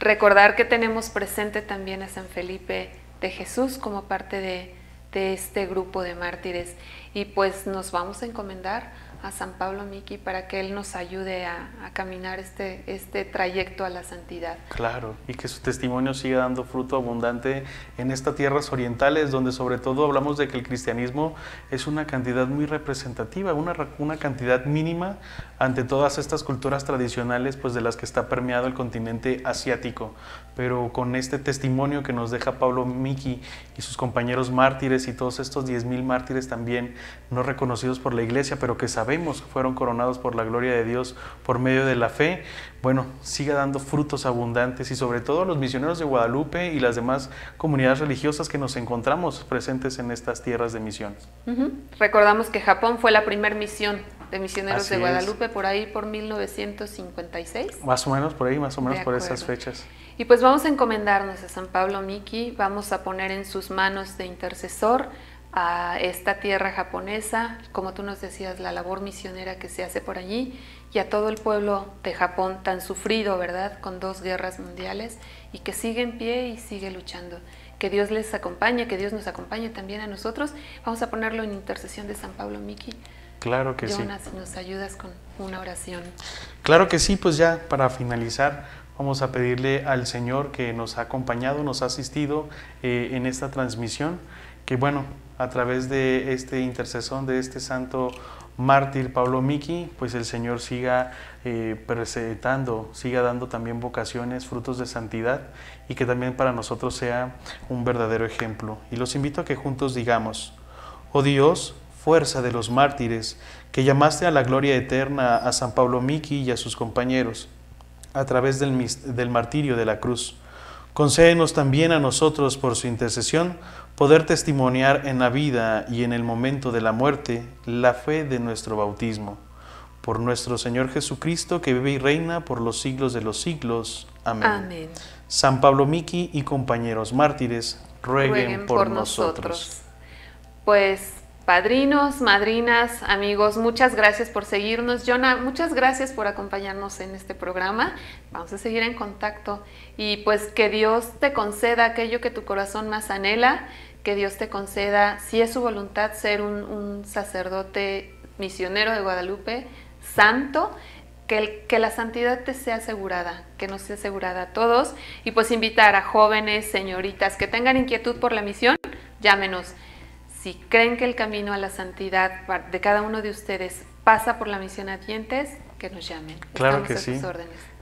Recordar que tenemos presente también a San Felipe de Jesús como parte de, este grupo de mártires. Y pues nos vamos a encomendar a San Pablo Miki para que él nos ayude a, caminar este, este trayecto a la santidad. Claro, y que su testimonio siga dando fruto abundante en estas tierras orientales, donde sobre todo hablamos de que el cristianismo es una cantidad muy representativa, una, una cantidad mínima ante todas estas culturas tradicionales pues de las que está permeado el continente asiático. Pero con este testimonio que nos deja Pablo Miki y sus compañeros mártires y todos estos 10.000 mártires también no reconocidos por la iglesia, pero que sabemos sabemos que fueron coronados por la gloria de Dios por medio de la fe, bueno, siga dando frutos abundantes y sobre todo los misioneros de Guadalupe y las demás comunidades religiosas que nos encontramos presentes en estas tierras de misión. Uh -huh. Recordamos que Japón fue la primera misión de misioneros Así de Guadalupe es. por ahí por 1956. Más o menos por ahí, más o menos por esas fechas. Y pues vamos a encomendarnos a San Pablo Miki, vamos a poner en sus manos de intercesor a esta tierra japonesa, como tú nos decías, la labor misionera que se hace por allí y a todo el pueblo de Japón tan sufrido, ¿verdad?, con dos guerras mundiales y que sigue en pie y sigue luchando. Que Dios les acompañe, que Dios nos acompañe también a nosotros. Vamos a ponerlo en intercesión de San Pablo Miki. Claro que Jonas, sí. si nos ayudas con una oración. Claro que sí, pues ya para finalizar, vamos a pedirle al Señor que nos ha acompañado, nos ha asistido eh, en esta transmisión, que bueno, a través de este intercesón, de este santo mártir Pablo Miki, pues el Señor siga eh, siga dando también vocaciones, frutos de santidad y que también para nosotros sea un verdadero ejemplo. Y los invito a que juntos digamos, oh Dios, fuerza de los mártires, que llamaste a la gloria eterna a San Pablo Miki y a sus compañeros, a través del, del martirio de la cruz. Concédenos también a nosotros, por su intercesión, poder testimoniar en la vida y en el momento de la muerte la fe de nuestro bautismo. Por nuestro Señor Jesucristo, que vive y reina por los siglos de los siglos. Amén. Amén. San Pablo Miki y compañeros mártires, rueguen, rueguen por, por nosotros. nosotros. Pues padrinos, madrinas, amigos, muchas gracias por seguirnos. Jonah, muchas gracias por acompañarnos en este programa. Vamos a seguir en contacto y pues que Dios te conceda aquello que tu corazón más anhela, que Dios te conceda, si es su voluntad, ser un, un sacerdote misionero de Guadalupe, santo, que, el, que, la santidad te sea asegurada, que nos sea asegurada a todos y pues invitar a jóvenes, señoritas que tengan inquietud por la misión, llámenos. Si creen que el camino a la santidad de cada uno de ustedes pasa por la misión a dientes, que nos llamen. Claro que sí.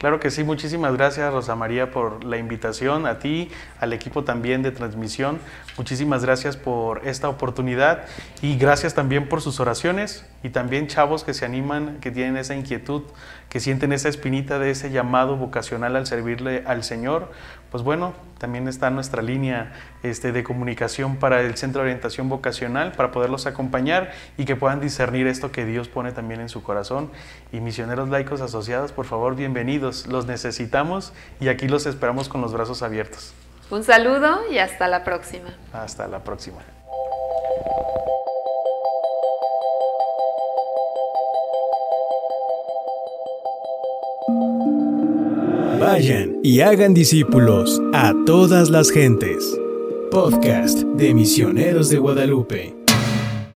Claro que sí. Muchísimas gracias, Rosa María, por la invitación, a ti, al equipo también de transmisión. Muchísimas gracias por esta oportunidad y gracias también por sus oraciones y también chavos que se animan, que tienen esa inquietud, que sienten esa espinita de ese llamado vocacional al servirle al Señor. Pues bueno, también está nuestra línea este, de comunicación para el Centro de Orientación Vocacional, para poderlos acompañar y que puedan discernir esto que Dios pone también en su corazón. Y misioneros laicos asociados, por favor, bienvenidos. Los necesitamos y aquí los esperamos con los brazos abiertos. Un saludo y hasta la próxima. Hasta la próxima. Vayan y hagan discípulos a todas las gentes. Podcast de Misioneros de Guadalupe.